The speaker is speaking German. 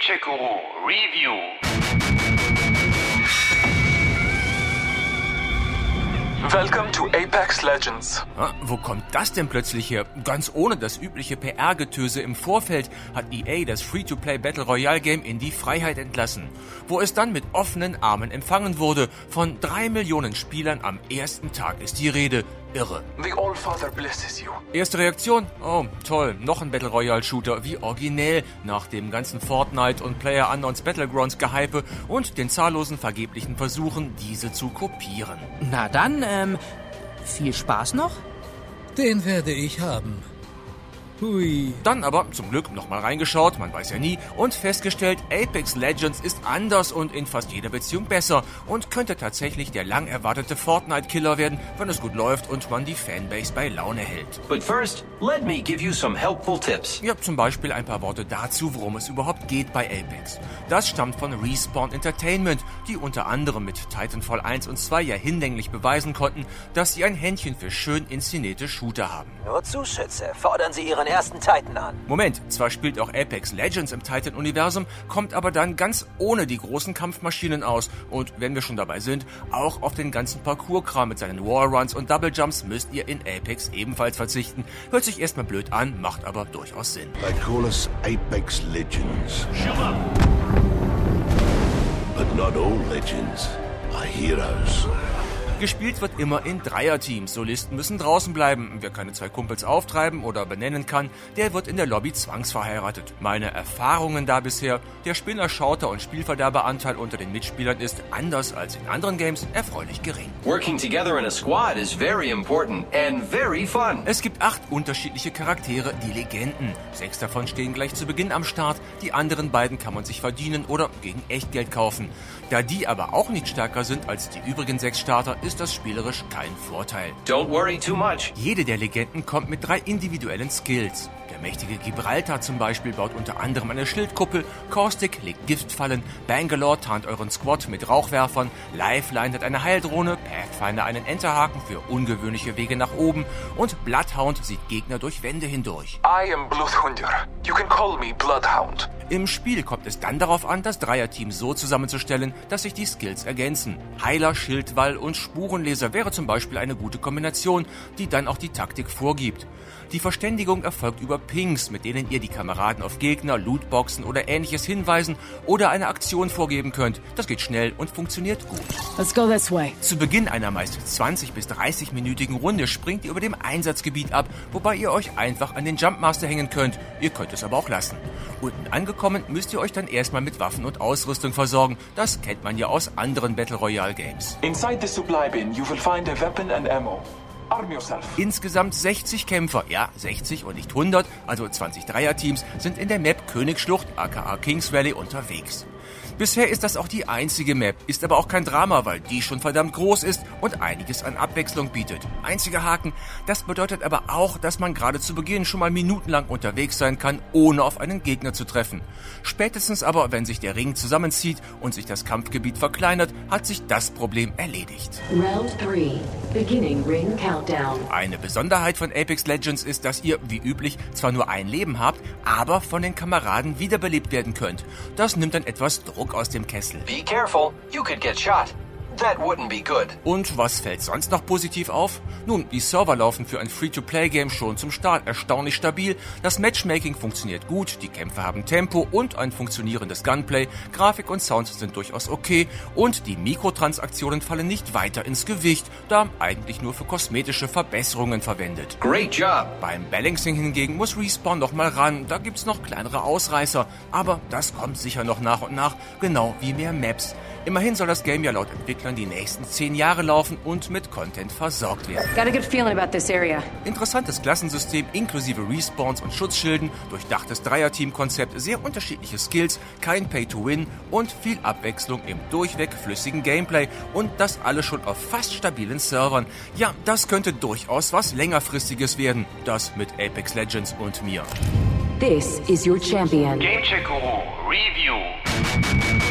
Gamecheck Guru Review. Welcome to Apex Legends. Ah, wo kommt das denn plötzlich her? Ganz ohne das übliche PR-Getöse im Vorfeld hat EA das Free-to-Play Battle Royale Game in die Freiheit entlassen, wo es dann mit offenen Armen empfangen wurde. Von drei Millionen Spielern am ersten Tag ist die Rede. Irre. The Allfather blesses you. Erste Reaktion? Oh, toll. Noch ein Battle Royale Shooter. Wie originell. Nach dem ganzen Fortnite und Player Unknowns Battlegrounds Gehype und den zahllosen vergeblichen Versuchen, diese zu kopieren. Na dann, ähm, viel Spaß noch? Den werde ich haben. Hui. Dann aber zum Glück nochmal reingeschaut, man weiß ja nie, und festgestellt, Apex Legends ist anders und in fast jeder Beziehung besser und könnte tatsächlich der lang erwartete Fortnite-Killer werden, wenn es gut läuft und man die Fanbase bei Laune hält. But first, let me give you some helpful tips. Ja, zum Beispiel ein paar Worte dazu, worum es überhaupt geht bei Apex. Das stammt von Respawn Entertainment, die unter anderem mit Titanfall 1 und 2 ja hinlänglich beweisen konnten, dass sie ein Händchen für schön inszenierte Shooter haben. Nur Zuschütze. Fordern Sie Ihren ersten Titan an. Moment, zwar spielt auch Apex Legends im Titan-Universum, kommt aber dann ganz ohne die großen Kampfmaschinen aus. Und wenn wir schon dabei sind, auch auf den ganzen Parcours-Kram mit seinen Wallruns und Double Jumps müsst ihr in Apex ebenfalls verzichten. Hört sich erstmal blöd an, macht aber durchaus Sinn. They call us Apex Legends. But not all legends are heroes. Gespielt wird immer in Dreierteams. Solisten müssen draußen bleiben. Wer keine zwei Kumpels auftreiben oder benennen kann, der wird in der Lobby zwangsverheiratet. Meine Erfahrungen da bisher, der Spinner, Schauter und Spielverderberanteil unter den Mitspielern ist anders als in anderen Games erfreulich gering. Working together in a squad is very important and very fun. Es gibt acht unterschiedliche Charaktere, die Legenden. Sechs davon stehen gleich zu Beginn am Start, die anderen beiden kann man sich verdienen oder gegen Echtgeld kaufen. Da die aber auch nicht stärker sind als die übrigen sechs Starter, ist das spielerisch kein Vorteil. Don't worry too much. Jede der Legenden kommt mit drei individuellen Skills. Der mächtige Gibraltar zum Beispiel baut unter anderem eine Schildkuppel, Caustic legt Giftfallen, Bangalore tarnt euren Squad mit Rauchwerfern, Lifeline hat eine Heildrohne, Pathfinder einen Enterhaken für ungewöhnliche Wege nach oben und Bloodhound sieht Gegner durch Wände hindurch. I am Bloodhunder. You can call me Bloodhound. Im Spiel kommt es dann darauf an, das Dreierteam so zusammenzustellen, dass sich die Skills ergänzen. Heiler, Schildwall und Spurenleser wäre zum Beispiel eine gute Kombination, die dann auch die Taktik vorgibt. Die Verständigung erfolgt über Pings, mit denen ihr die Kameraden auf Gegner, Lootboxen oder ähnliches hinweisen oder eine Aktion vorgeben könnt. Das geht schnell und funktioniert gut. Let's go this way. Zu Beginn einer meist 20 bis 30-minütigen Runde springt ihr über dem Einsatzgebiet ab, wobei ihr euch einfach an den Jumpmaster hängen könnt. Ihr könnt es aber auch lassen. Unten angekommen müsst ihr euch dann erstmal mit Waffen und Ausrüstung versorgen. Das kennt man ja aus anderen Battle Royale Games. Inside the supply bin, you will find a weapon and ammo. Arm yourself. Insgesamt 60 Kämpfer, ja 60 und nicht 100, also 20 Dreierteams, sind in der Map Königsschlucht aka Kings Valley unterwegs. Bisher ist das auch die einzige Map, ist aber auch kein Drama, weil die schon verdammt groß ist und einiges an Abwechslung bietet. Einziger Haken, das bedeutet aber auch, dass man gerade zu Beginn schon mal minutenlang unterwegs sein kann, ohne auf einen Gegner zu treffen. Spätestens aber, wenn sich der Ring zusammenzieht und sich das Kampfgebiet verkleinert, hat sich das Problem erledigt. Round three. Beginning ring countdown. Eine Besonderheit von Apex Legends ist, dass ihr, wie üblich, zwar nur ein Leben habt, aber von den Kameraden wiederbelebt werden könnt. Das nimmt dann etwas Druck aus dem Kessel. Be careful. You could get shot. That wouldn't be good. Und was fällt sonst noch positiv auf? Nun, die Server laufen für ein Free-to-Play-Game schon zum Start erstaunlich stabil, das Matchmaking funktioniert gut, die Kämpfe haben Tempo und ein funktionierendes Gunplay, Grafik und Sound sind durchaus okay und die Mikrotransaktionen fallen nicht weiter ins Gewicht, da eigentlich nur für kosmetische Verbesserungen verwendet. Great job. Beim Balancing hingegen muss Respawn noch mal ran, da gibt's noch kleinere Ausreißer, aber das kommt sicher noch nach und nach, genau wie mehr Maps. Immerhin soll das Game ja laut Entwicklern die nächsten 10 Jahre laufen und mit Content versorgt werden. Got a good feeling about this area. Interessantes Klassensystem inklusive Respawns und Schutzschilden, durchdachtes Dreierteam-Konzept, sehr unterschiedliche Skills, kein Pay-to-Win und viel Abwechslung im durchweg flüssigen Gameplay und das alles schon auf fast stabilen Servern. Ja, das könnte durchaus was längerfristiges werden. Das mit Apex Legends und mir. This is your champion. Gamecheck Guru Review.